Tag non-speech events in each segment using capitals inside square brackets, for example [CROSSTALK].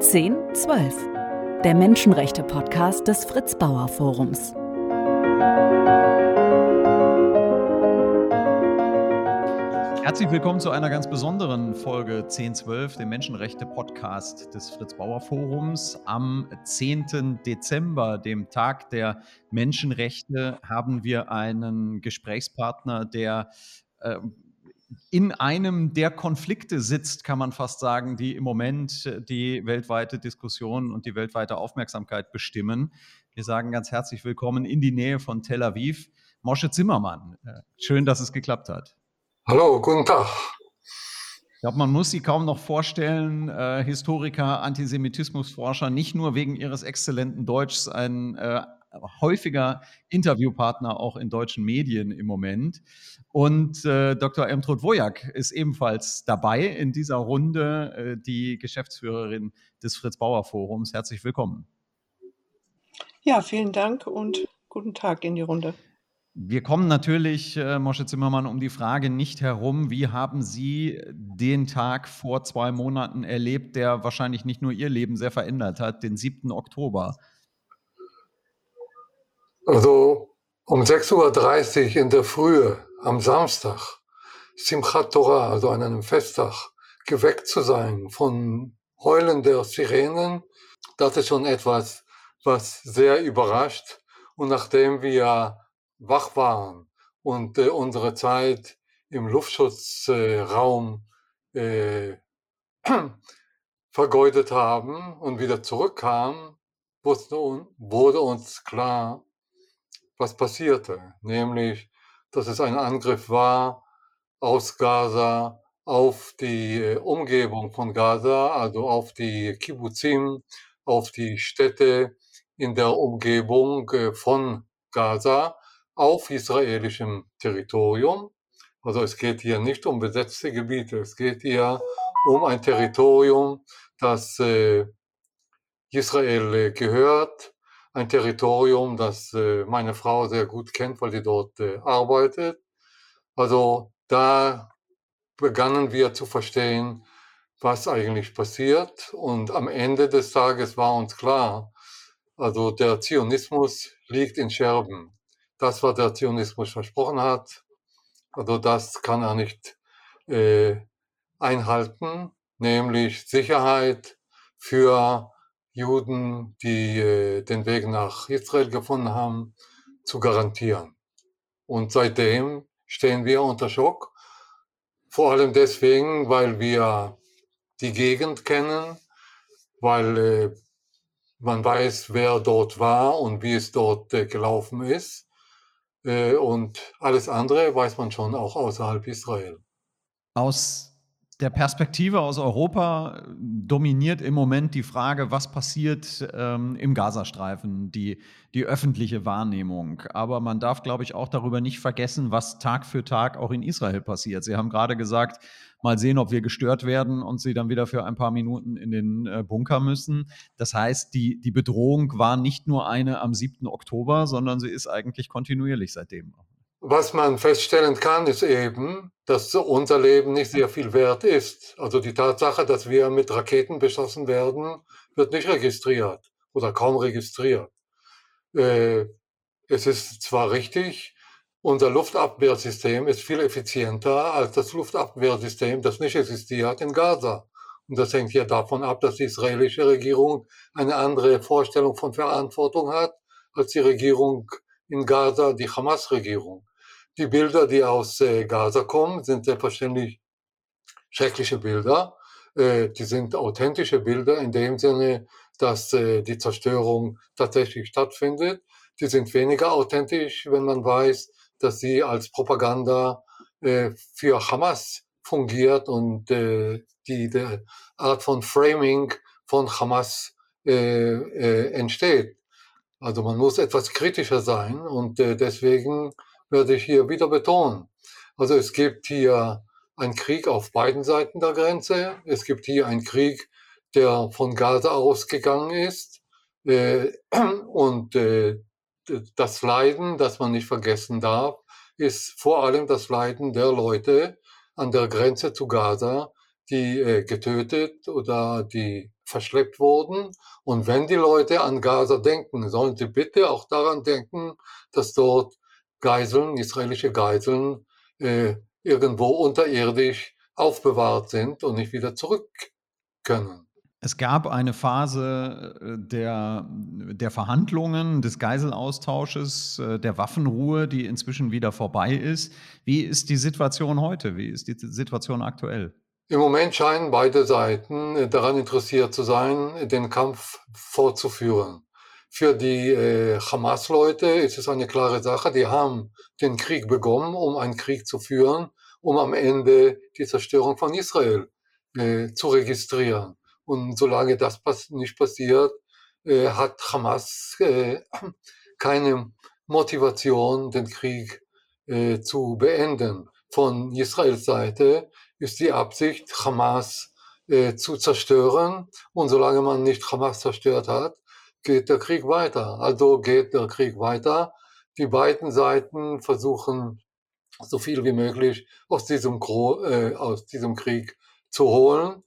Zehn, zwölf. Der Menschenrechte-Podcast des Fritz Bauer Forums. Herzlich willkommen zu einer ganz besonderen Folge 1012, dem Menschenrechte-Podcast des Fritz Bauer Forums. Am 10. Dezember, dem Tag der Menschenrechte, haben wir einen Gesprächspartner, der äh, in einem der Konflikte sitzt, kann man fast sagen, die im Moment die weltweite Diskussion und die weltweite Aufmerksamkeit bestimmen. Wir sagen ganz herzlich willkommen in die Nähe von Tel Aviv, Mosche Zimmermann. Äh, schön, dass es geklappt hat. Hallo, guten Tag. Ich glaube, man muss sie kaum noch vorstellen, äh, Historiker, Antisemitismusforscher, nicht nur wegen ihres exzellenten Deutschs, ein äh, häufiger Interviewpartner auch in deutschen Medien im Moment. Und äh, Dr. Emtrud Wojak ist ebenfalls dabei in dieser Runde, äh, die Geschäftsführerin des Fritz Bauer Forums. Herzlich willkommen. Ja, vielen Dank und guten Tag in die Runde. Wir kommen natürlich, äh, Mosche Zimmermann, um die Frage nicht herum, wie haben Sie den Tag vor zwei Monaten erlebt, der wahrscheinlich nicht nur Ihr Leben sehr verändert hat, den 7. Oktober? Also um 6.30 Uhr in der Frühe am Samstag, Simchat Torah, also an einem Festtag, geweckt zu sein von Heulen der Sirenen, das ist schon etwas, was sehr überrascht. Und nachdem wir wach waren und äh, unsere Zeit im Luftschutzraum äh, äh, [CLEARS THROAT] vergeudet haben und wieder zurückkamen, wurde uns klar, was passierte. Nämlich, dass es ein Angriff war aus Gaza auf die äh, Umgebung von Gaza, also auf die Kibbuzim, auf die Städte in der Umgebung äh, von Gaza auf israelischem Territorium. Also es geht hier nicht um besetzte Gebiete, es geht hier um ein Territorium, das äh, Israel gehört, ein Territorium, das äh, meine Frau sehr gut kennt, weil sie dort äh, arbeitet. Also da begannen wir zu verstehen, was eigentlich passiert. Und am Ende des Tages war uns klar, also der Zionismus liegt in Scherben das, was der Zionismus versprochen hat, also das kann er nicht äh, einhalten, nämlich Sicherheit für Juden, die äh, den Weg nach Israel gefunden haben, zu garantieren. Und seitdem stehen wir unter Schock, vor allem deswegen, weil wir die Gegend kennen, weil äh, man weiß, wer dort war und wie es dort äh, gelaufen ist. Und alles andere weiß man schon auch außerhalb Israel. Aus der Perspektive aus Europa dominiert im Moment die Frage, was passiert ähm, im Gazastreifen, die, die öffentliche Wahrnehmung. Aber man darf, glaube ich, auch darüber nicht vergessen, was Tag für Tag auch in Israel passiert. Sie haben gerade gesagt, mal sehen, ob wir gestört werden und sie dann wieder für ein paar Minuten in den äh, Bunker müssen. Das heißt, die, die Bedrohung war nicht nur eine am 7. Oktober, sondern sie ist eigentlich kontinuierlich seitdem. Was man feststellen kann, ist eben, dass unser Leben nicht sehr viel wert ist. Also die Tatsache, dass wir mit Raketen beschossen werden, wird nicht registriert oder kaum registriert. Äh, es ist zwar richtig, unser Luftabwehrsystem ist viel effizienter als das Luftabwehrsystem, das nicht existiert in Gaza. Und das hängt ja davon ab, dass die israelische Regierung eine andere Vorstellung von Verantwortung hat als die Regierung in Gaza, die Hamas-Regierung. Die Bilder, die aus äh, Gaza kommen, sind selbstverständlich schreckliche Bilder. Äh, die sind authentische Bilder in dem Sinne, dass äh, die Zerstörung tatsächlich stattfindet. Die sind weniger authentisch, wenn man weiß, dass sie als Propaganda äh, für Hamas fungiert und äh, die, die Art von Framing von Hamas äh, entsteht. Also man muss etwas kritischer sein und deswegen werde ich hier wieder betonen. Also es gibt hier einen Krieg auf beiden Seiten der Grenze. Es gibt hier einen Krieg, der von Gaza ausgegangen ist. Äh, [CLEARS THROAT] und äh, das Leiden, das man nicht vergessen darf, ist vor allem das Leiden der Leute, an der Grenze zu Gaza, die äh, getötet oder die verschleppt wurden. Und wenn die Leute an Gaza denken, sollen sie bitte auch daran denken, dass dort Geiseln, israelische Geiseln, äh, irgendwo unterirdisch aufbewahrt sind und nicht wieder zurück können. Es gab eine Phase äh, der, der Verhandlungen, des Geiselaustausches, äh, der Waffenruhe, die inzwischen wieder vorbei ist. Wie ist die Situation heute? Wie ist die Situation aktuell? Im Moment scheinen beide Seiten äh, daran interessiert zu sein, den Kampf fortzuführen. Für die äh, Hamas-Leute ist es eine klare Sache, die haben den Krieg begonnen, um einen Krieg zu führen, um am Ende die Zerstörung von Israel äh, zu registrieren. Und solange das nicht passiert, äh, hat Hamas äh, [CLEARS THROAT] keine Motivation, den Krieg äh, zu beenden. Von Israels Seite ist die Absicht, Hamas äh, zu zerstören. Und solange man nicht Hamas zerstört hat, geht der Krieg weiter. Also geht der Krieg weiter. Die beiden Seiten versuchen, so viel wie möglich aus diesem, äh, aus diesem Krieg zu holen.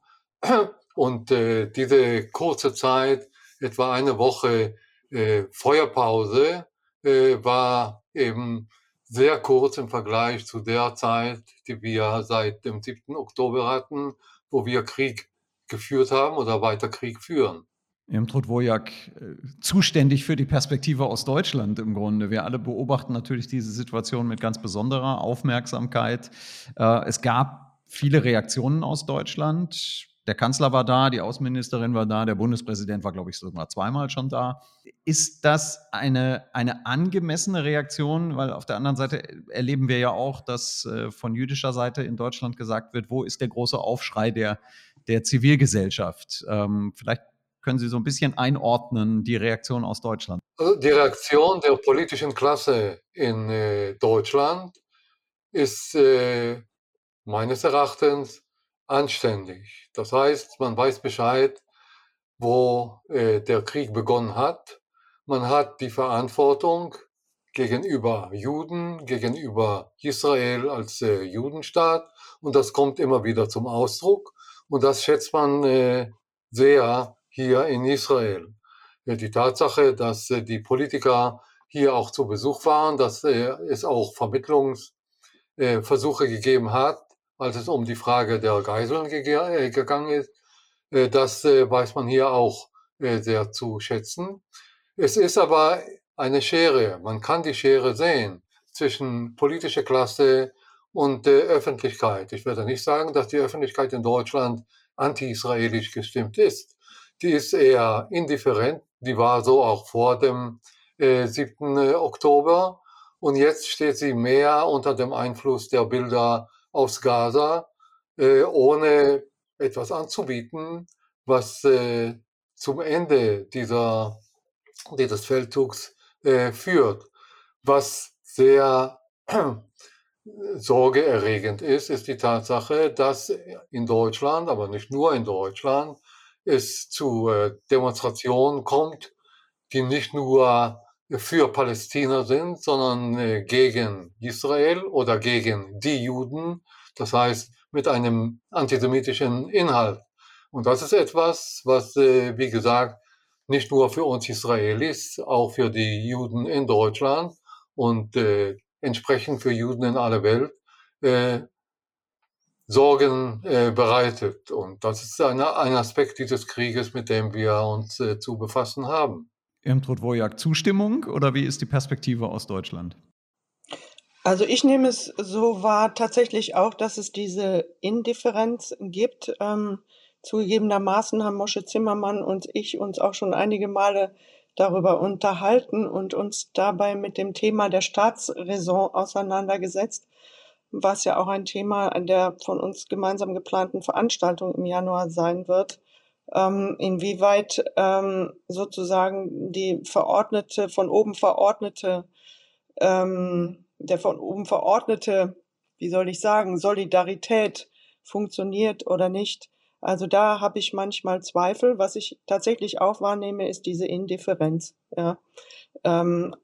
Und äh, diese kurze Zeit, etwa eine Woche äh, Feuerpause, äh, war eben sehr kurz im Vergleich zu der Zeit, die wir seit dem 7. Oktober hatten, wo wir Krieg geführt haben oder weiter Krieg führen. Irmtrud Wojak, äh, zuständig für die Perspektive aus Deutschland im Grunde. Wir alle beobachten natürlich diese Situation mit ganz besonderer Aufmerksamkeit. Äh, es gab viele Reaktionen aus Deutschland der Kanzler war da, die Außenministerin war da, der Bundespräsident war, glaube ich, sogar zweimal schon da. Ist das eine, eine angemessene Reaktion? Weil auf der anderen Seite erleben wir ja auch, dass äh, von jüdischer Seite in Deutschland gesagt wird, wo ist der große Aufschrei der, der Zivilgesellschaft? Ähm, vielleicht können Sie so ein bisschen einordnen, die Reaktion aus Deutschland. Also die Reaktion der politischen Klasse in äh, Deutschland ist äh, meines Erachtens anständig. Das heißt, man weiß Bescheid, wo äh, der Krieg begonnen hat. Man hat die Verantwortung gegenüber Juden, gegenüber Israel als äh, Judenstaat und das kommt immer wieder zum Ausdruck und das schätzt man äh, sehr hier in Israel. Die Tatsache, dass äh, die Politiker hier auch zu Besuch waren, dass äh, es auch Vermittlungsversuche gegeben hat, als es um die Frage der Geiseln äh, gegangen ist. Äh, das äh, weiß man hier auch sehr zu schätzen. Es ist aber eine Schere. Man kann die Schere sehen zwischen politischer Klasse und Öffentlichkeit. Ich werde nicht sagen, dass die Öffentlichkeit in Deutschland anti-israelisch gestimmt ist. Die ist eher indifferent. Die war so auch vor dem äh, 7. Oktober. Und jetzt steht sie mehr unter dem Einfluss der Bilder aus Gaza, äh, ohne etwas anzubieten, was äh, zum Ende dieser, dieses Feldzugs äh, führt. Was sehr sorgeerregend ist, ist die Tatsache, dass in Deutschland, aber nicht nur in Deutschland, es zu äh, Demonstrationen kommt, die nicht nur für Palästina sind, sondern äh, gegen Israel oder gegen die Juden, das heißt mit einem antisemitischen Inhalt. Und das ist etwas, was, äh, wie gesagt, nicht nur für uns Israelis, auch für die Juden in Deutschland und entsprechend für Juden in aller Welt Sorgen äh, bereitet. Und das ist eine, ein Aspekt dieses Krieges, mit dem wir uns äh, zu befassen haben. Irmtrud Wojak, Zustimmung oder wie ist die Perspektive aus Deutschland? Also ich nehme es so wahr tatsächlich auch, dass es diese Indifferenz gibt. Ähm, zugegebenermaßen haben Mosche Zimmermann und ich uns auch schon einige Male darüber unterhalten und uns dabei mit dem Thema der Staatsräson auseinandergesetzt, was ja auch ein Thema der von uns gemeinsam geplanten Veranstaltung im Januar sein wird ähm, inwieweit ähm, sozusagen die verordnete, von oben verordnete, ähm, der von oben verordnete, wie soll ich sagen, Solidarität funktioniert oder nicht. Also da habe ich manchmal Zweifel. Was ich tatsächlich auch wahrnehme, ist diese Indifferenz. Ja. Ähm,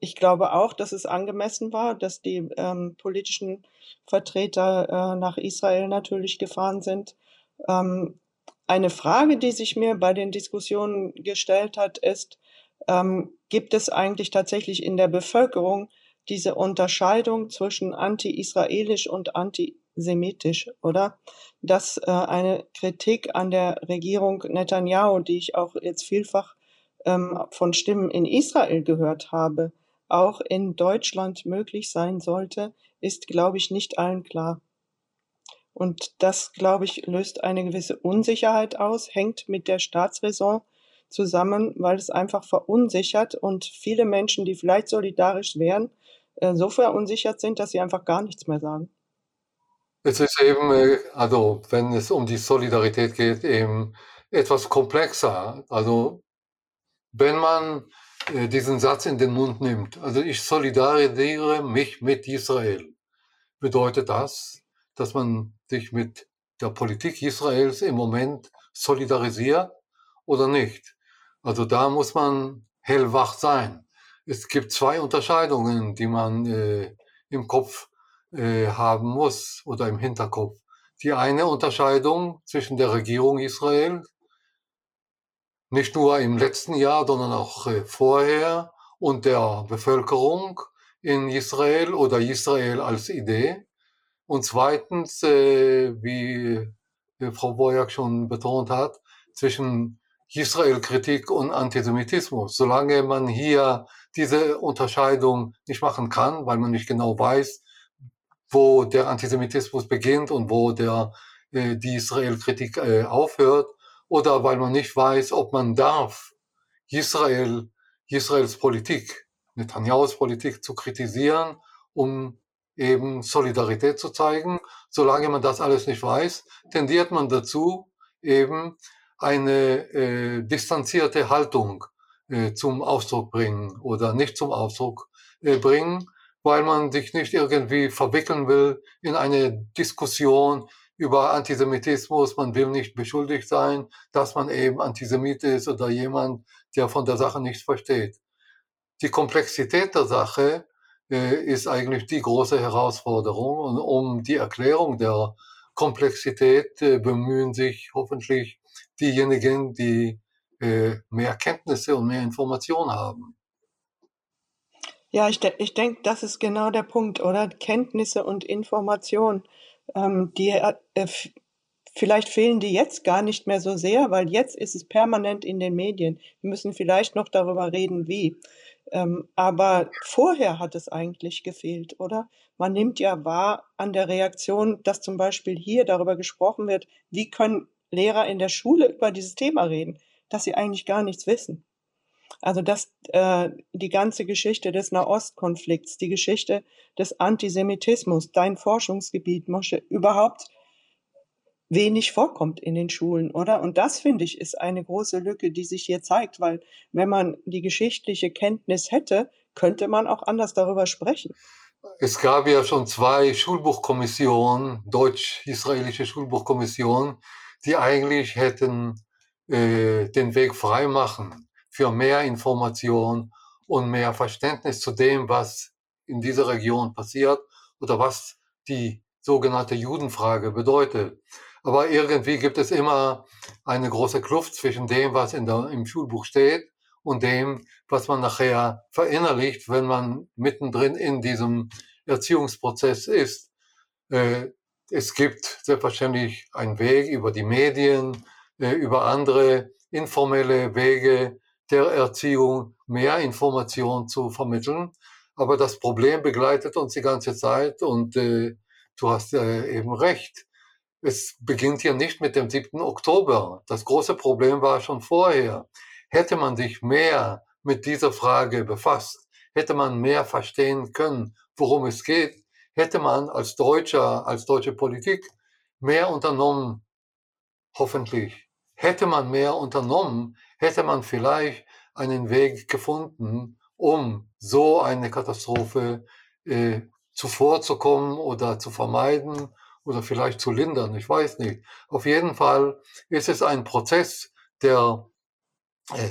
ich glaube auch, dass es angemessen war, dass die ähm, politischen Vertreter äh, nach Israel natürlich gefahren sind. Ähm, eine Frage, die sich mir bei den Diskussionen gestellt hat, ist, ähm, gibt es eigentlich tatsächlich in der Bevölkerung diese Unterscheidung zwischen anti-israelisch und antisemitisch, oder? Dass äh, eine Kritik an der Regierung Netanyahu, die ich auch jetzt vielfach ähm, von Stimmen in Israel gehört habe, auch in Deutschland möglich sein sollte, ist, glaube ich, nicht allen klar. Und das, glaube ich, löst eine gewisse Unsicherheit aus, hängt mit der Staatsräson zusammen, weil es einfach verunsichert und viele Menschen, die vielleicht solidarisch wären, äh, so verunsichert sind, dass sie einfach gar nichts mehr sagen. Es ist eben, äh, also wenn es um die Solidarität geht, eben etwas komplexer. Also wenn man diesen Satz in den Mund nimmt, also ich solidarisiere mich mit Israel, bedeutet das, dass man sich mit der Politik Israels im Moment solidarisiert oder nicht. Also da muss man hellwach sein. Es gibt zwei Unterscheidungen, die man äh, im Kopf äh, haben muss oder im Hinterkopf. Die eine Unterscheidung zwischen der Regierung Israel, nicht nur im letzten Jahr, sondern auch äh, vorher, und der Bevölkerung in Israel oder Israel als Idee. Und zweitens, äh, wie Frau Bojak schon betont hat, zwischen Israel-Kritik und Antisemitismus. Solange man hier diese Unterscheidung nicht machen kann, weil man nicht genau weiß, wo der Antisemitismus beginnt und wo der, äh, die Israel-Kritik äh, aufhört, oder weil man nicht weiß, ob man darf, Israel, Israels Politik, Netanyahus Politik zu kritisieren, um eben Solidarität zu zeigen. Solange man das alles nicht weiß, tendiert man dazu, eben eine äh, distanzierte Haltung äh, zum Ausdruck bringen oder nicht zum Ausdruck äh, bringen, weil man sich nicht irgendwie verwickeln will in eine Diskussion über Antisemitismus. Man will nicht beschuldigt sein, dass man eben Antisemit ist oder jemand, der von der Sache nichts versteht. Die Komplexität der Sache äh, ist eigentlich die große Herausforderung. Und um die Erklärung der Komplexität äh, bemühen sich hoffentlich diejenigen, die äh, mehr Kenntnisse und mehr Informationen haben. Ja, ich, de ich denke, das ist genau der Punkt, oder? Kenntnisse und Information. Ähm, die, äh, vielleicht fehlen die jetzt gar nicht mehr so sehr, weil jetzt ist es permanent in den Medien. Wir müssen vielleicht noch darüber reden, wie. Ähm, aber vorher hat es eigentlich gefehlt, oder? Man nimmt ja wahr an der Reaktion, dass zum Beispiel hier darüber gesprochen wird, wie können Lehrer in der Schule über dieses Thema reden, dass sie eigentlich gar nichts wissen. Also dass äh, die ganze Geschichte des Nahostkonflikts, die Geschichte des Antisemitismus, dein Forschungsgebiet, Mosche, überhaupt wenig vorkommt in den Schulen, oder? Und das, finde ich, ist eine große Lücke, die sich hier zeigt, weil wenn man die geschichtliche Kenntnis hätte, könnte man auch anders darüber sprechen. Es gab ja schon zwei Schulbuchkommissionen, deutsch-israelische Schulbuchkommissionen, die eigentlich hätten äh, den Weg frei machen für mehr Information und mehr Verständnis zu dem, was in dieser Region passiert oder was die sogenannte Judenfrage bedeutet. Aber irgendwie gibt es immer eine große Kluft zwischen dem, was in der, im Schulbuch steht und dem, was man nachher verinnerlicht, wenn man mittendrin in diesem Erziehungsprozess ist. Äh, es gibt selbstverständlich einen Weg über die Medien, äh, über andere informelle Wege der Erziehung, mehr Informationen zu vermitteln. Aber das Problem begleitet uns die ganze Zeit und äh, du hast äh, eben recht es beginnt hier nicht mit dem 7. Oktober. Das große Problem war schon vorher. Hätte man sich mehr mit dieser Frage befasst, hätte man mehr verstehen können, worum es geht, hätte man als Deutscher, als deutsche Politik mehr unternommen, hoffentlich. Hätte man mehr unternommen, hätte man vielleicht einen Weg gefunden, um so eine Katastrophe äh, zuvorzukommen oder zu vermeiden oder vielleicht zu lindern, ich weiß nicht. Auf jeden Fall ist es ein Prozess, der äh,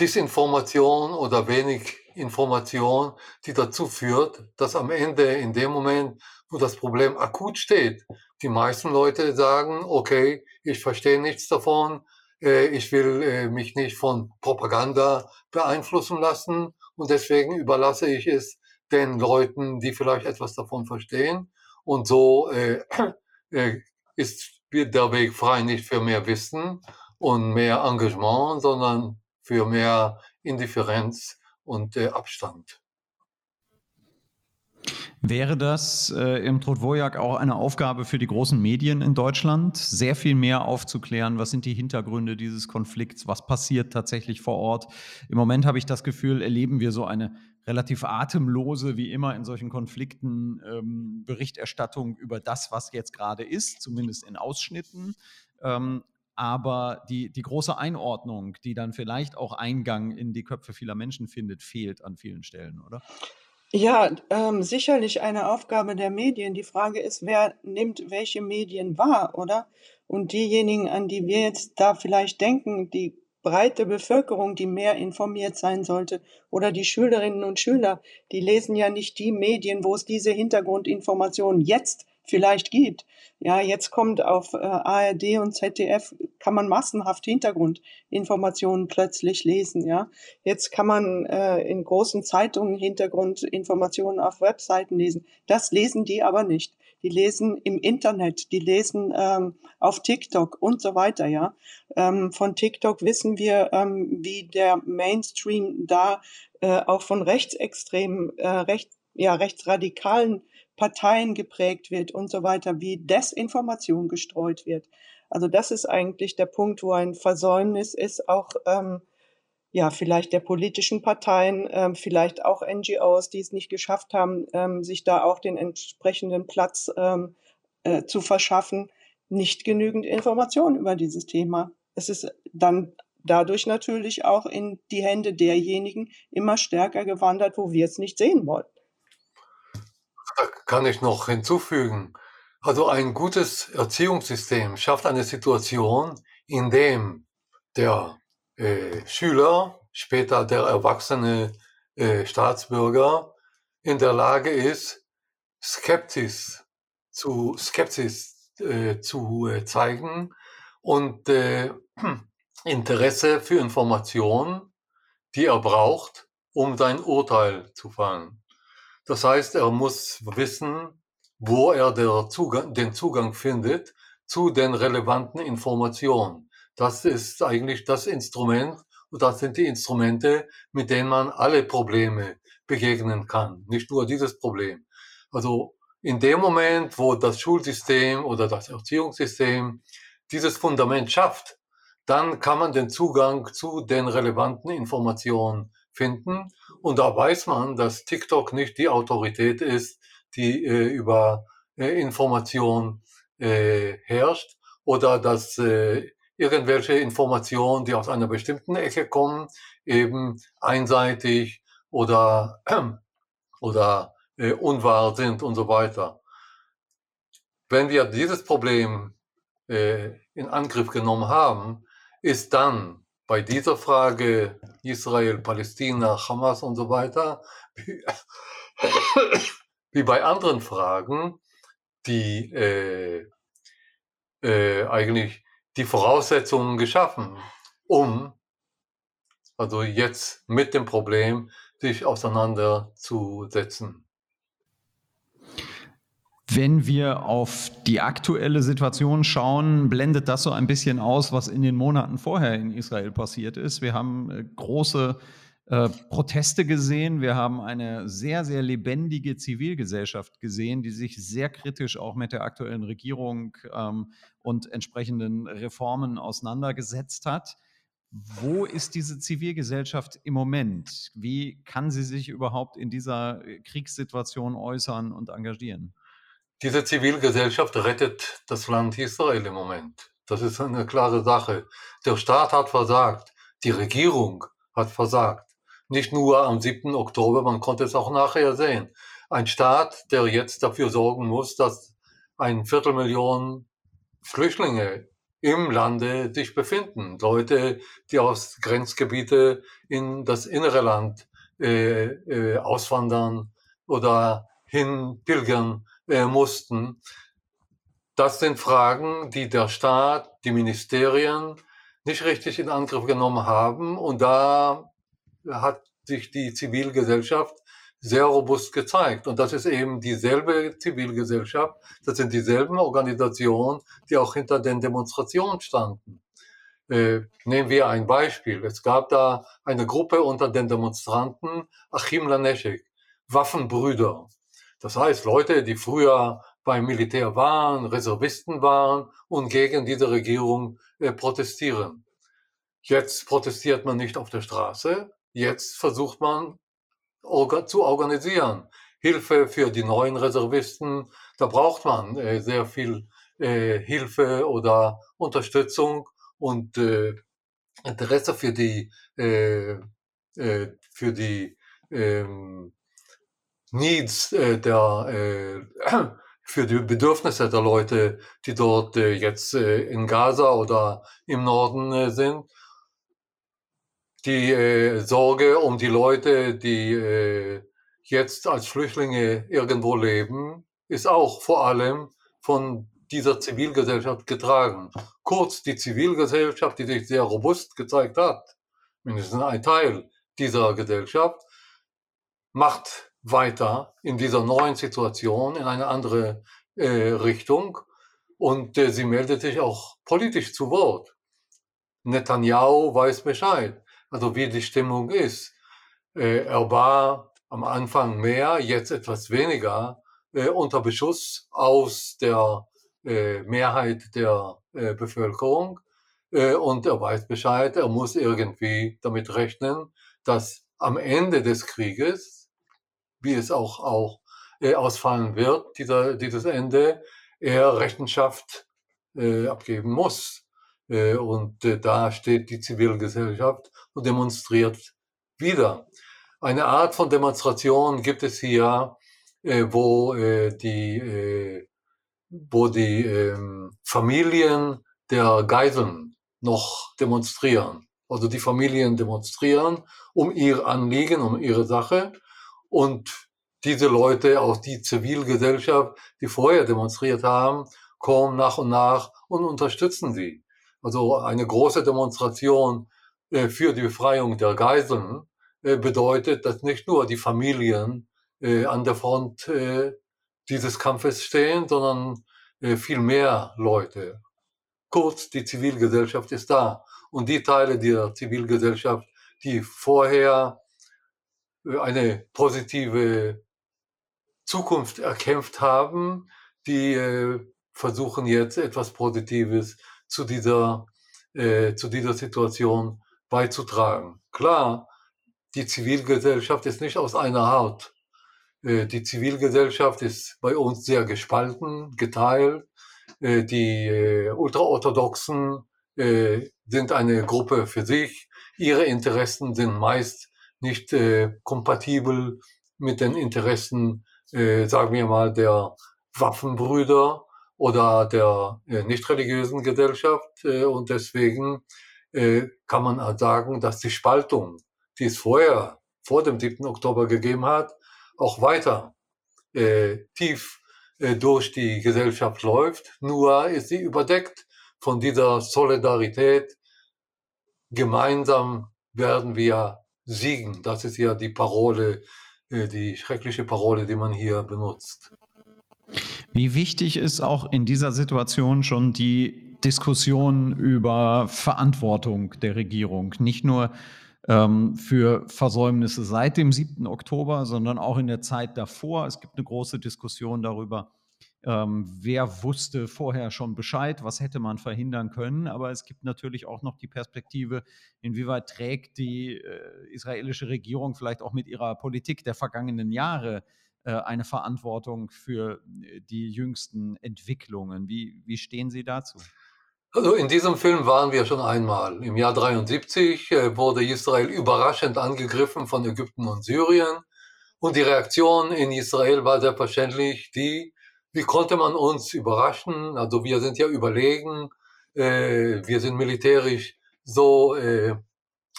Disinformation oder wenig Information, die dazu führt, dass am Ende in dem Moment, wo das Problem akut steht, die meisten Leute sagen, okay, ich verstehe nichts davon, ich will äh, mich nicht von Propaganda beeinflussen lassen und deswegen überlasse ich es den Leuten, die vielleicht etwas davon verstehen. Und so äh, [CLEARS THROAT] äh, ist der Weg frei nicht für mehr Wissen und mehr Engagement, sondern für mehr Indifferenz und äh, Abstand. Wäre das äh, im Trotwojak auch eine Aufgabe für die großen Medien in Deutschland, sehr viel mehr aufzuklären? Was sind die Hintergründe dieses Konflikts? Was passiert tatsächlich vor Ort? Im Moment habe ich das Gefühl, erleben wir so eine relativ atemlose, wie immer in solchen Konflikten, ähm, Berichterstattung über das, was jetzt gerade ist, zumindest in Ausschnitten. Ähm, aber die, die große Einordnung, die dann vielleicht auch Eingang in die Köpfe vieler Menschen findet, fehlt an vielen Stellen, oder? Ja, ähm, sicherlich eine Aufgabe der Medien. Die Frage ist, wer nimmt welche Medien wahr, oder? Und diejenigen, an die wir jetzt da vielleicht denken, die breite Bevölkerung, die mehr informiert sein sollte, oder die Schülerinnen und Schüler, die lesen ja nicht die Medien, wo es diese Hintergrundinformationen jetzt vielleicht gibt. Ja, jetzt kommt auf äh, ARD und ZDF, kann man massenhaft Hintergrundinformationen plötzlich lesen. Ja, jetzt kann man äh, in großen Zeitungen Hintergrundinformationen auf Webseiten lesen. Das lesen die aber nicht. Die lesen im Internet, die lesen ähm, auf TikTok und so weiter. Ja, ähm, von TikTok wissen wir, ähm, wie der Mainstream da äh, auch von rechtsextremen, äh, recht, ja, rechtsradikalen Parteien geprägt wird und so weiter, wie Desinformation gestreut wird. Also das ist eigentlich der Punkt, wo ein Versäumnis ist, auch ähm, ja vielleicht der politischen Parteien, ähm, vielleicht auch NGOs, die es nicht geschafft haben, ähm, sich da auch den entsprechenden Platz ähm, äh, zu verschaffen, nicht genügend Informationen über dieses Thema. Es ist dann dadurch natürlich auch in die Hände derjenigen immer stärker gewandert, wo wir es nicht sehen wollen. Da kann ich noch hinzufügen. Also ein gutes Erziehungssystem schafft eine Situation, in dem der äh, Schüler, später der erwachsene äh, Staatsbürger in der Lage ist, Skepsis zu, Skepsis äh, zu äh, zeigen und äh, [CLEARS THROAT] Interesse für Informationen, die er braucht, um sein Urteil zu fallen. Das heißt, er muss wissen, wo er Zugang, den Zugang findet zu den relevanten Informationen. Das ist eigentlich das Instrument und das sind die Instrumente, mit denen man alle Probleme begegnen kann, nicht nur dieses Problem. Also in dem Moment, wo das Schulsystem oder das Erziehungssystem dieses Fundament schafft, dann kann man den Zugang zu den relevanten Informationen finden. Und da weiß man, dass TikTok nicht die Autorität ist, die äh, über äh, Information äh, herrscht oder dass äh, irgendwelche Informationen, die aus einer bestimmten Ecke kommen, eben einseitig oder, äh, [CLEARS THROAT] oder äh, unwahr sind und so weiter. Wenn wir dieses Problem äh, in Angriff genommen haben, ist dann bei dieser Frage Israel, Palästina, Hamas und so weiter, wie, wie bei anderen Fragen, die äh, äh, eigentlich die Voraussetzungen geschaffen, um also jetzt mit dem Problem sich auseinanderzusetzen. Wenn wir auf die aktuelle Situation schauen, blendet das so ein bisschen aus, was in den Monaten vorher in Israel passiert ist. Wir haben äh, große äh, Proteste gesehen, wir haben eine sehr, sehr lebendige Zivilgesellschaft gesehen, die sich sehr kritisch auch mit der aktuellen Regierung ähm, und entsprechenden Reformen auseinandergesetzt hat. Wo ist diese Zivilgesellschaft im Moment? Wie kann sie sich überhaupt in dieser äh, Kriegssituation äußern und engagieren? Diese Zivilgesellschaft rettet das Land Israel im Moment. Das ist eine klare Sache. Der Staat hat versagt. Die Regierung hat versagt. Nicht nur am 7. Oktober, man konnte es auch nachher sehen. Ein Staat, der jetzt dafür sorgen muss, dass ein Viertelmillion Flüchtlinge im Lande sich befinden. Leute, die aus Grenzgebiete in das innere Land äh, äh, auswandern oder hin pilgern äh, mussten. Das sind Fragen, die der Staat, die Ministerien nicht richtig in Angriff genommen haben. Und da hat sich die Zivilgesellschaft sehr robust gezeigt. Und das ist eben dieselbe Zivilgesellschaft, das sind dieselben Organisationen, die auch hinter den Demonstrationen standen. Äh, nehmen wir ein Beispiel. Es gab da eine Gruppe unter den Demonstranten, Achim Laneshek, Waffenbrüder. Das heißt, Leute, die früher beim Militär waren, Reservisten waren und gegen diese Regierung äh, protestieren. Jetzt protestiert man nicht auf der Straße, jetzt versucht man zu organisieren. Hilfe für die neuen Reservisten, da braucht man äh, sehr viel äh, Hilfe oder Unterstützung und äh, Interesse für die äh, äh, für die ähm, Needs äh, der äh, für die Bedürfnisse der Leute, die dort äh, jetzt äh, in Gaza oder im Norden äh, sind die äh, Sorge um die Leute, die äh, jetzt als Flüchtlinge irgendwo leben, ist auch vor allem von dieser Zivilgesellschaft getragen. Kurz die Zivilgesellschaft, die sich sehr robust gezeigt hat, mindestens ein Teil dieser Gesellschaft, macht weiter in dieser neuen Situation in eine andere äh, Richtung und äh, sie meldet sich auch politisch zu Wort. Netanyahu weiß Bescheid also wie die Stimmung ist. Äh, er war am Anfang mehr, jetzt etwas weniger äh, unter Beschuss aus der äh, Mehrheit der äh, Bevölkerung. Äh, und er weiß Bescheid, er muss irgendwie damit rechnen, dass am Ende des Krieges, wie es auch, auch äh, ausfallen wird, dieser, dieses Ende, er Rechenschaft abgeben muss. und da steht die Zivilgesellschaft und demonstriert wieder. Eine Art von Demonstration gibt es hier, äh, wo äh, die, äh, wo die ähm, Familien der Geiseln noch demonstrieren. Also die Familien demonstrieren um ihr Anliegen, um ihre Sache. Und diese Leute, auch die Zivilgesellschaft, die vorher demonstriert haben, kommen nach und nach und unterstützen sie. Also eine große Demonstration äh, für die Befreiung der Geiseln äh, bedeutet, dass nicht nur die Familien äh, an der Front dieses Kampfes stehen, sondern viel mehr Leute. Kurz, die Zivilgesellschaft ist da. Und die Teile der Zivilgesellschaft, die vorher eine positive Zukunft erkämpft haben, die versuchen jetzt etwas Positives zu dieser, zu dieser Situation beizutragen. Klar, die Zivilgesellschaft ist nicht aus einer Haut. Äh, die Zivilgesellschaft ist bei uns sehr gespalten, geteilt. Äh, die äh, Ultraorthodoxen sind eine Gruppe für sich. Ihre Interessen sind meist nicht kompatibel mit den Interessen, sagen wir mal, der Waffenbrüder oder der nicht religiösen Gesellschaft. Und deswegen äh, kann man sagen, dass die Spaltung, die es vorher, vor dem 7. Oktober gegeben hat, auch weiter äh, tief äh, durch die Gesellschaft läuft. Nur ist sie überdeckt von dieser Solidarität. Gemeinsam werden wir siegen. Das ist ja die Parole, äh, die schreckliche Parole, die man hier benutzt. Wie wichtig ist auch in dieser Situation schon die Diskussion über Verantwortung der Regierung, nicht nur ähm, für Versäumnisse seit dem 7. Oktober, sondern auch in der Zeit davor. Es gibt eine große Diskussion darüber, ähm, wer wusste vorher schon Bescheid, was hätte man verhindern können. Aber es gibt natürlich auch noch die Perspektive, inwieweit trägt die äh, israelische Regierung vielleicht auch mit ihrer Politik der vergangenen Jahre äh, eine Verantwortung für äh, die jüngsten Entwicklungen. Wie, wie stehen Sie dazu? Also in diesem Film waren wir schon einmal. Im Jahr 73 äh, wurde Israel überraschend angegriffen von Ägypten und Syrien. Und die Reaktion in Israel war selbstverständlich die, wie konnte man uns überraschen? Also wir sind ja überlegen. äh, wir sind militärisch so äh,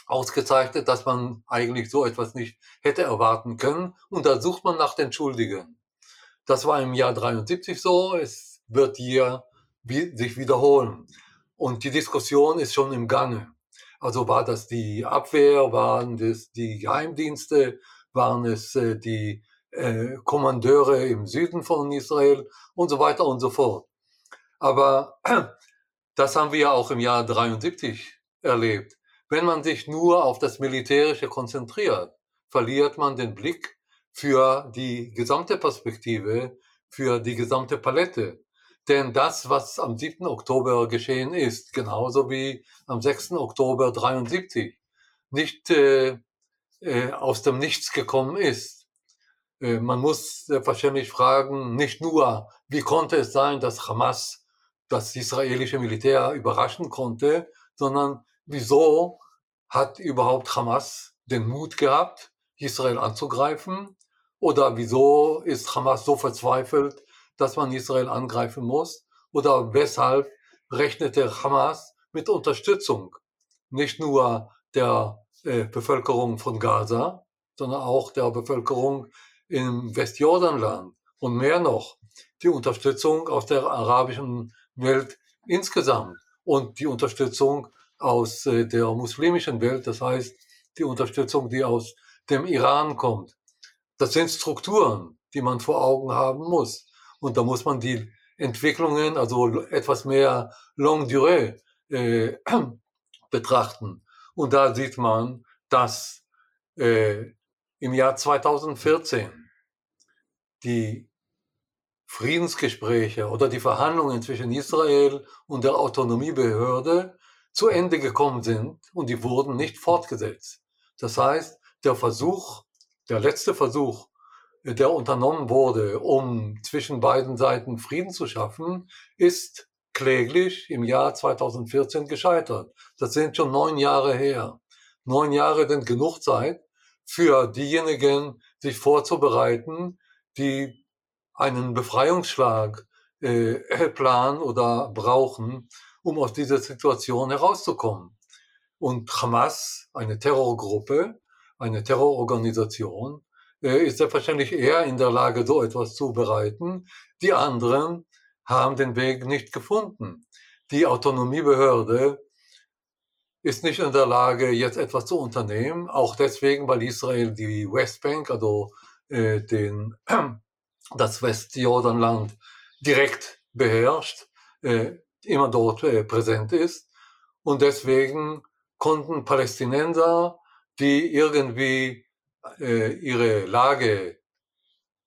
ausgezeichnet, dass man eigentlich so etwas nicht hätte erwarten können. Und da sucht man nach den Schuldigen. Das war im Jahr 73 so. Es wird hier sich wiederholen. Und die Diskussion ist schon im Gange. Also war das die Abwehr, waren das die Geheimdienste, waren es äh, die äh, Kommandeure im Süden von Israel und so weiter und so fort. Aber [CLEARS THROAT] das haben wir ja auch im Jahr 73 erlebt. Wenn man sich nur auf das Militärische konzentriert, verliert man den Blick für die gesamte Perspektive, für die gesamte Palette. Denn das, was am 7. Oktober geschehen ist, genauso wie am 6. Oktober 73, nicht äh, äh, aus dem Nichts gekommen ist. Äh, man muss wahrscheinlich fragen, nicht nur, wie konnte es sein, dass Hamas das israelische Militär überraschen konnte, sondern wieso hat überhaupt Hamas den Mut gehabt, Israel anzugreifen? Oder wieso ist Hamas so verzweifelt, dass man Israel angreifen muss? Oder weshalb rechnete Hamas mit Unterstützung nicht nur der äh, Bevölkerung von Gaza, sondern auch der Bevölkerung im Westjordanland und mehr noch die Unterstützung aus der arabischen Welt insgesamt und die Unterstützung aus äh, der muslimischen Welt, das heißt die Unterstützung, die aus dem Iran kommt. Das sind Strukturen, die man vor Augen haben muss. Und da muss man die Entwicklungen, also etwas mehr Longue Durée, äh, [CLEARS THROAT] betrachten. Und da sieht man, dass äh, im Jahr 2014 die Friedensgespräche oder die Verhandlungen zwischen Israel und der Autonomiebehörde zu Ende gekommen sind und die wurden nicht fortgesetzt. Das heißt, der Versuch, der letzte Versuch, der unternommen wurde, um zwischen beiden Seiten Frieden zu schaffen, ist kläglich im Jahr 2014 gescheitert. Das sind schon neun Jahre her. Neun Jahre sind genug Zeit für diejenigen, sich vorzubereiten, die einen Befreiungsschlag äh, [CLEARS THROAT] planen oder brauchen, um aus dieser Situation herauszukommen. Und Hamas, eine Terrorgruppe, eine Terrororganisation, äh, ist selbstverständlich eher in der Lage, so etwas zu bereiten. Die anderen haben den Weg nicht gefunden. Die Autonomiebehörde ist nicht in der Lage, jetzt etwas zu unternehmen, auch deswegen, weil Israel die Westbank, also äh, den, [CLEARS THROAT] das Westjordanland direkt beherrscht, äh, immer dort äh, präsent ist. Und deswegen konnten Palästinenser, die irgendwie äh, ihre Lage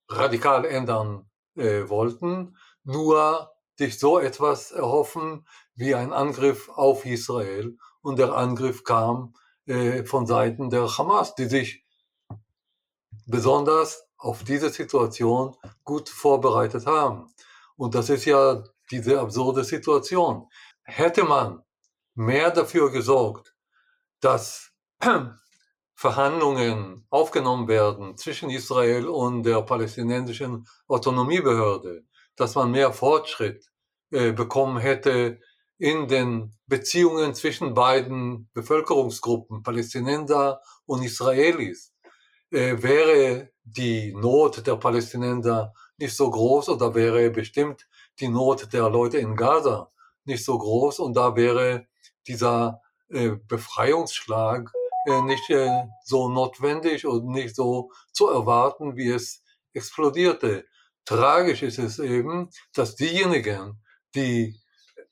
radikal ändern äh, wollten, nur sich so etwas erhoffen wie ein Angriff auf Israel. Und der Angriff kam äh, von Seiten der Hamas, die sich besonders auf diese Situation gut vorbereitet haben. Und das ist ja diese absurde Situation. Hätte man mehr dafür gesorgt, dass [CLEARS THROAT] Verhandlungen aufgenommen werden zwischen Israel und der palästinensischen Autonomiebehörde, dass man mehr Fortschritt äh, bekommen hätte in den Beziehungen zwischen beiden Bevölkerungsgruppen, Palästinenser und Israelis, äh, wäre die Not der Palästinenser nicht so groß oder wäre bestimmt die Not der Leute in Gaza nicht so groß und da wäre dieser äh, Befreiungsschlag äh, nicht äh, so notwendig und nicht so zu erwarten, wie es explodierte. Tragisch ist es eben, dass diejenigen, die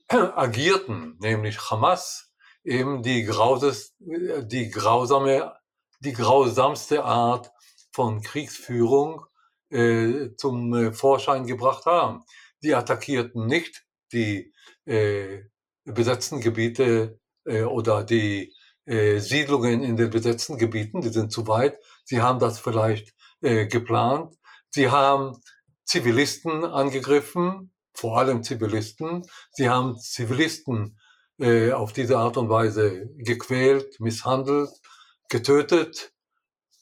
agierten, nämlich Hamas, eben die, grauses, die grausame, die grausamste Art von Kriegsführung äh, zum äh, Vorschein gebracht haben. Die attackierten nicht die äh, besetzten Gebiete äh, oder die äh, Siedlungen in den besetzten Gebieten, die sind zu weit. Sie haben das vielleicht äh, geplant. Sie haben Zivilisten angegriffen, vor allem Zivilisten. Sie haben Zivilisten äh, auf diese Art und Weise gequält, misshandelt, getötet,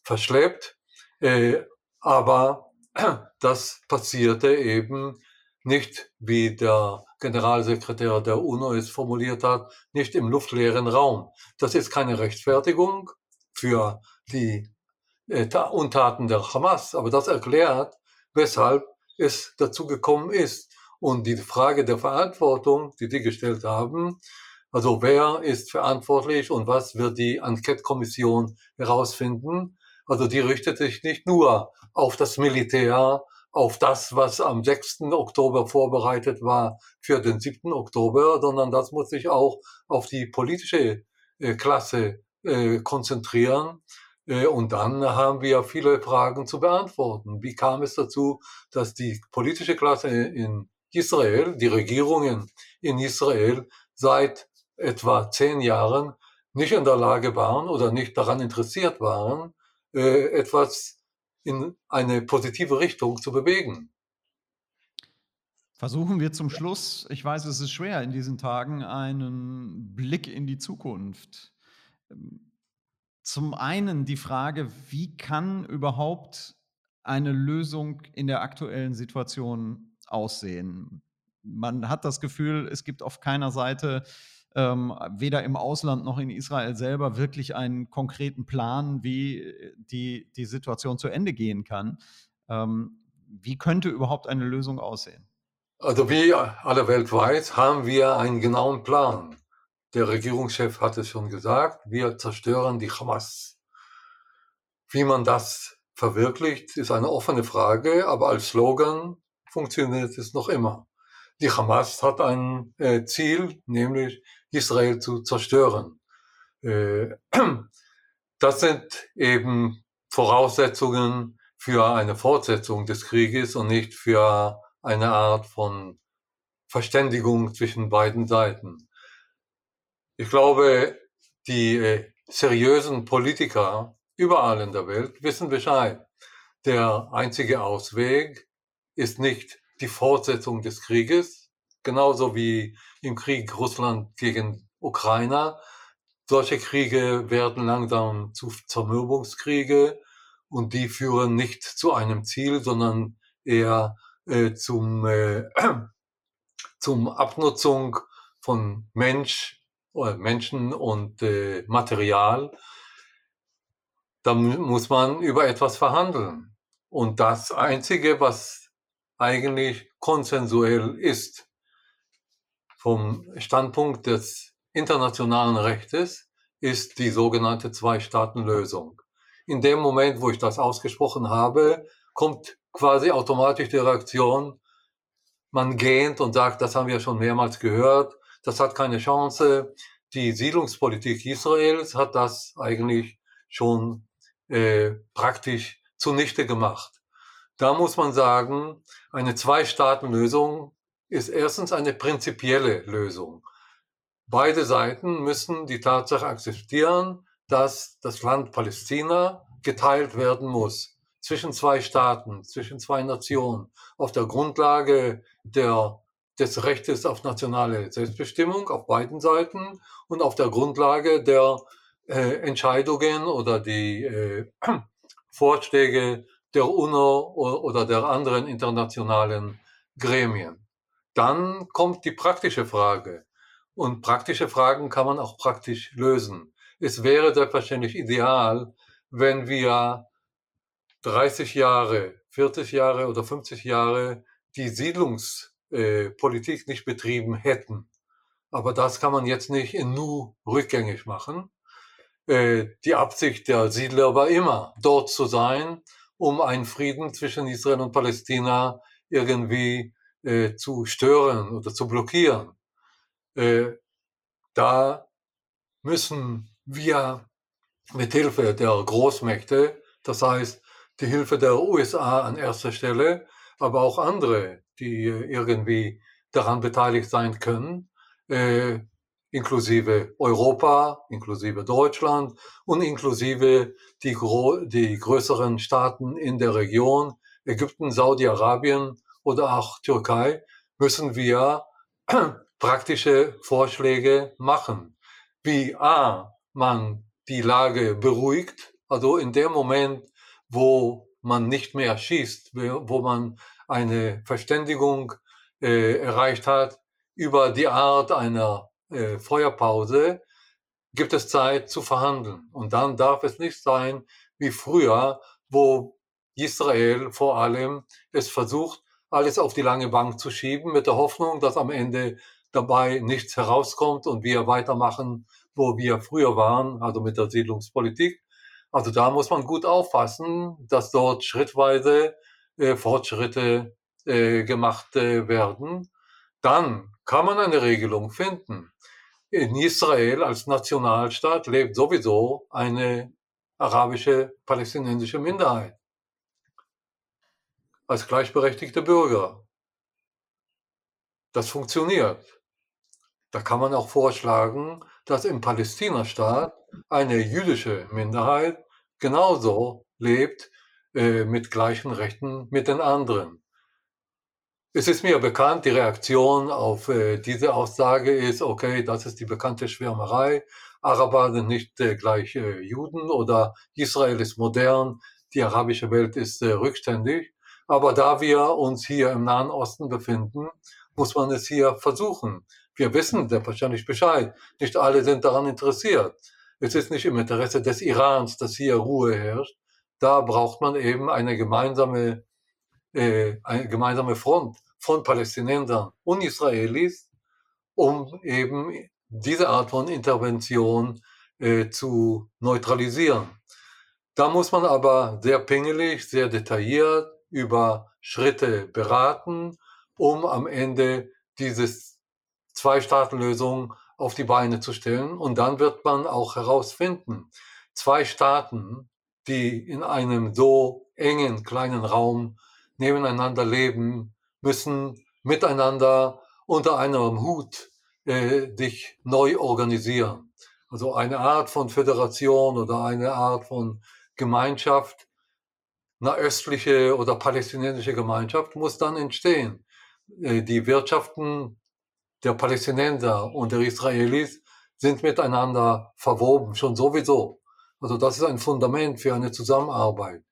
verschleppt. Äh, aber [CLEARS THROAT] das passierte eben nicht, wie der Generalsekretär der UNO es formuliert hat, nicht im luftleeren Raum. Das ist keine Rechtfertigung für die äh, Untaten der Hamas, aber das erklärt, weshalb es dazu gekommen ist. Und die Frage der Verantwortung, die die gestellt haben, also wer ist verantwortlich und was wird die Enquete-Kommission herausfinden? Also die richtet sich nicht nur auf das Militär, auf das, was am 6. Oktober vorbereitet war für den 7. Oktober, sondern das muss sich auch auf die politische äh, Klasse äh, konzentrieren. Äh, und dann haben wir viele Fragen zu beantworten. Wie kam es dazu, dass die politische Klasse in Israel, die Regierungen in Israel seit etwa zehn Jahren nicht in der Lage waren oder nicht daran interessiert waren, äh, etwas in eine positive Richtung zu bewegen. Versuchen wir zum Schluss, ich weiß, es ist schwer in diesen Tagen, einen Blick in die Zukunft. Zum einen die Frage, wie kann überhaupt eine Lösung in der aktuellen Situation aussehen? Man hat das Gefühl, es gibt auf keiner Seite ähm, weder im Ausland noch in Israel selber wirklich einen konkreten Plan, wie äh, die, die Situation zu Ende gehen kann. Ähm, wie könnte überhaupt eine Lösung aussehen? Also wie alle Welt weiß, haben wir einen genauen Plan. Der Regierungschef hat es schon gesagt, wir zerstören die Hamas. Wie man das verwirklicht, ist eine offene Frage, aber als Slogan funktioniert es noch immer. Die Hamas hat ein äh, Ziel, nämlich Israel zu zerstören. Äh, [CLEARS THROAT] das sind eben Voraussetzungen für eine Fortsetzung des Krieges und nicht für eine Art von Verständigung zwischen beiden Seiten. Ich glaube, die äh, seriösen Politiker überall in der Welt wissen Bescheid. Der einzige Ausweg ist nicht die Fortsetzung des Krieges, genauso wie im Krieg Russland gegen Ukraine. Solche Kriege werden langsam zu Zermürbungskriege und die führen nicht zu einem Ziel, sondern eher äh, zum, äh, [CLEARS THROAT] zum Abnutzung von Mensch, äh, Menschen und äh, Material. Da muss man über etwas verhandeln. Und das Einzige, was eigentlich konsensuell ist, vom Standpunkt des internationalen Rechtes ist die sogenannte Zwei-Staaten-Lösung. In dem Moment, wo ich das ausgesprochen habe, kommt quasi automatisch die Reaktion, man gähnt und sagt, das haben wir schon mehrmals gehört, das hat keine Chance. Die Siedlungspolitik Israels hat das eigentlich schon äh, praktisch zunichte gemacht. Da muss man sagen, eine Zwei-Staaten-Lösung ist erstens eine prinzipielle Lösung. Beide Seiten müssen die Tatsache akzeptieren, dass das Land Palästina geteilt werden muss zwischen zwei Staaten, zwischen zwei Nationen, auf der Grundlage der, des Rechtes auf nationale Selbstbestimmung auf beiden Seiten und auf der Grundlage der äh, Entscheidungen oder die äh, [CLEARS THROAT] Vorschläge der UNO oder der anderen internationalen Gremien. Dann kommt die praktische Frage. Und praktische Fragen kann man auch praktisch lösen. Es wäre selbstverständlich ideal, wenn wir 30 Jahre, 40 Jahre oder 50 Jahre die Siedlungspolitik äh, nicht betrieben hätten. Aber das kann man jetzt nicht in Nu rückgängig machen. Äh, die Absicht der Siedler war immer, dort zu sein, um einen Frieden zwischen Israel und Palästina irgendwie äh, zu stören oder zu blockieren. Äh, da müssen wir mit Hilfe der Großmächte, das heißt die Hilfe der USA an erster Stelle, aber auch andere, die irgendwie daran beteiligt sein können, äh, inklusive Europa, inklusive Deutschland und inklusive die, die größeren Staaten in der Region, Ägypten, Saudi-Arabien oder auch Türkei, müssen wir [CLEARS THROAT] praktische Vorschläge machen, wie A, man die Lage beruhigt, also in dem Moment, wo man nicht mehr schießt, wo man eine Verständigung äh, erreicht hat, über die Art einer äh, Feuerpause, gibt es Zeit zu verhandeln. Und dann darf es nicht sein wie früher, wo Israel vor allem es versucht, alles auf die lange Bank zu schieben, mit der Hoffnung, dass am Ende dabei nichts herauskommt und wir weitermachen, wo wir früher waren, also mit der Siedlungspolitik. Also da muss man gut aufpassen, dass dort schrittweise äh, Fortschritte äh, gemacht äh, werden. Dann kann man eine Regelung finden. In Israel als Nationalstaat lebt sowieso eine arabische palästinensische Minderheit als gleichberechtigte Bürger. Das funktioniert. Da kann man auch vorschlagen, dass im Palästinastaat eine jüdische Minderheit genauso lebt äh, mit gleichen Rechten mit den anderen. Es ist mir bekannt, die Reaktion auf äh, diese Aussage ist, okay, das ist die bekannte Schwärmerei. Araber sind nicht äh, gleich äh, Juden oder Israel ist modern, die arabische Welt ist äh, rückständig. Aber da wir uns hier im Nahen Osten befinden, muss man es hier versuchen. Wir wissen wahrscheinlich Bescheid. Nicht alle sind daran interessiert. Es ist nicht im Interesse des Irans, dass hier Ruhe herrscht. Da braucht man eben eine gemeinsame, äh, eine gemeinsame Front von Palästinensern und Israelis, um eben diese Art von Intervention äh, zu neutralisieren. Da muss man aber sehr pingelig, sehr detailliert über Schritte beraten, um am Ende dieses Zwei-Staaten-Lösung auf die Beine zu stellen. Und dann wird man auch herausfinden, zwei Staaten, die in einem so engen kleinen Raum nebeneinander leben, müssen miteinander unter einem Hut äh, sich neu organisieren. Also eine Art von Föderation oder eine Art von Gemeinschaft, eine östliche oder palästinensische Gemeinschaft muss dann entstehen. Äh, die Wirtschaften der Palästinenser und der Israelis sind miteinander verwoben, schon sowieso. Also das ist ein Fundament für eine Zusammenarbeit.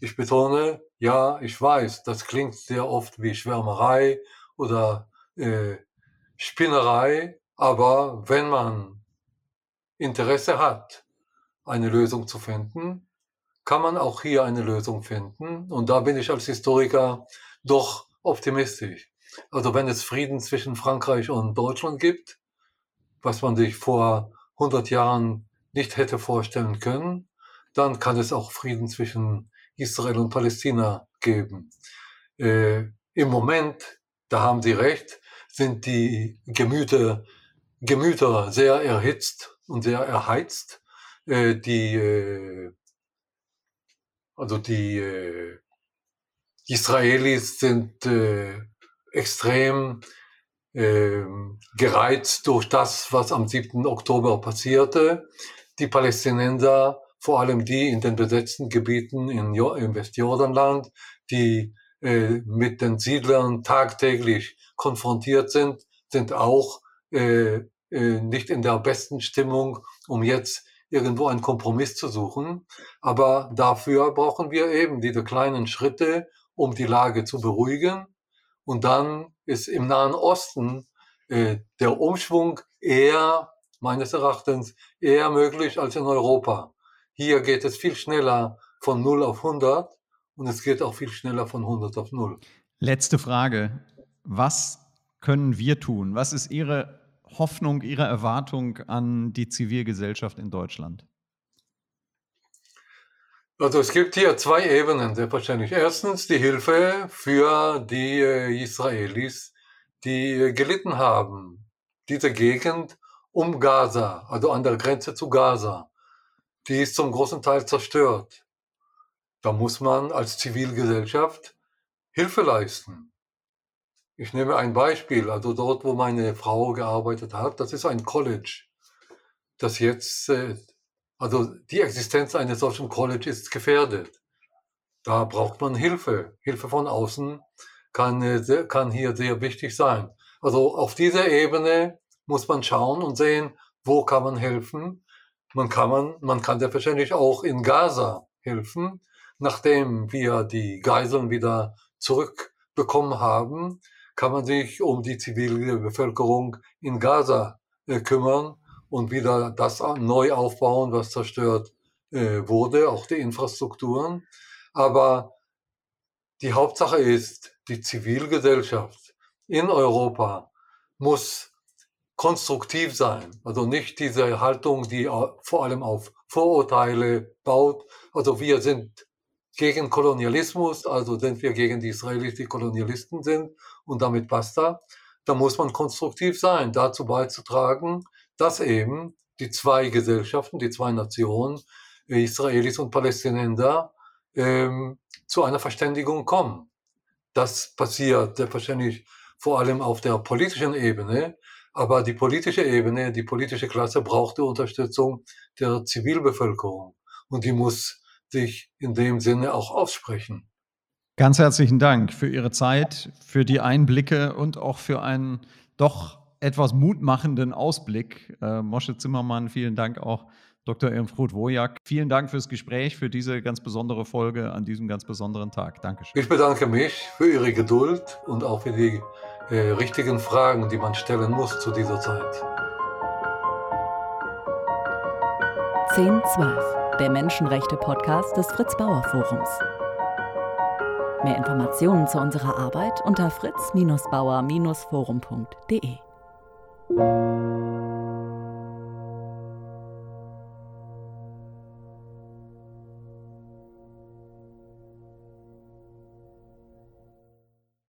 Ich betone, ja, ich weiß, das klingt sehr oft wie Schwärmerei oder äh, Spinnerei, aber wenn man Interesse hat, eine Lösung zu finden, kann man auch hier eine Lösung finden. Und da bin ich als Historiker doch optimistisch. Also wenn es Frieden zwischen Frankreich und Deutschland gibt, was man sich vor 100 Jahren nicht hätte vorstellen können, dann kann es auch Frieden zwischen Israel und Palästina geben. Äh, Im Moment, da haben Sie recht, sind die Gemüter, Gemüter sehr erhitzt und sehr erheizt. Äh, die äh, also die äh, Israelis sind äh, extrem äh, gereizt durch das, was am 7. Oktober passierte. Die Palästinenser, vor allem die in den besetzten Gebieten in, im Westjordanland, die äh, mit den Siedlern tagtäglich konfrontiert sind, sind auch äh, äh, nicht in der besten Stimmung, um jetzt irgendwo einen Kompromiss zu suchen. Aber dafür brauchen wir eben diese kleinen Schritte, um die Lage zu beruhigen. Und dann ist im Nahen Osten äh, der Umschwung eher, meines Erachtens, eher möglich als in Europa. Hier geht es viel schneller von 0 auf 100 und es geht auch viel schneller von 100 auf 0. Letzte Frage. Was können wir tun? Was ist Ihre Hoffnung, Ihre Erwartung an die Zivilgesellschaft in Deutschland? Also es gibt hier zwei Ebenen, selbstverständlich. Erstens die Hilfe für die äh, Israelis, die äh, gelitten haben. Diese Gegend um Gaza, also an der Grenze zu Gaza, die ist zum großen Teil zerstört. Da muss man als Zivilgesellschaft Hilfe leisten. Ich nehme ein Beispiel, also dort, wo meine Frau gearbeitet hat, das ist ein College, das jetzt, äh, also die Existenz eines solchen College ist gefährdet. Da braucht man Hilfe. Hilfe von außen kann, äh, kann hier sehr wichtig sein. Also auf dieser Ebene muss man schauen und sehen, wo kann man helfen. Man kann, man, man kann selbstverständlich auch in Gaza helfen, nachdem wir die Geiseln wieder zurückbekommen haben kann man sich um die zivile Bevölkerung in Gaza äh, kümmern und wieder das neu aufbauen, was zerstört äh, wurde, auch die Infrastrukturen. Aber die Hauptsache ist, die Zivilgesellschaft in Europa muss konstruktiv sein. Also nicht diese Haltung, die vor allem auf Vorurteile baut. Also wir sind gegen Kolonialismus, also sind wir gegen die Israelis, die Kolonialisten sind und damit basta. Da muss man konstruktiv sein, dazu beizutragen, dass eben die zwei Gesellschaften, die zwei Nationen, Israelis und Palästinenser, ähm, zu einer Verständigung kommen. Das passiert selbstverständlich vor allem auf der politischen Ebene, aber die politische Ebene, die politische Klasse braucht die Unterstützung der Zivilbevölkerung und die muss sich in dem Sinne auch aussprechen. Ganz herzlichen Dank für Ihre Zeit, für die Einblicke und auch für einen doch etwas mutmachenden Ausblick. Äh, Mosche Zimmermann, vielen Dank auch Dr. Irmfrud Wojak. Vielen Dank fürs Gespräch, für diese ganz besondere Folge an diesem ganz besonderen Tag. Dankeschön. Ich bedanke mich für Ihre Geduld und auch für die äh, richtigen Fragen, die man stellen muss zu dieser Zeit. 1012, der Menschenrechte-Podcast des Fritz Bauer Forums. Mehr Informationen zu unserer Arbeit unter fritz-bauer-forum.de.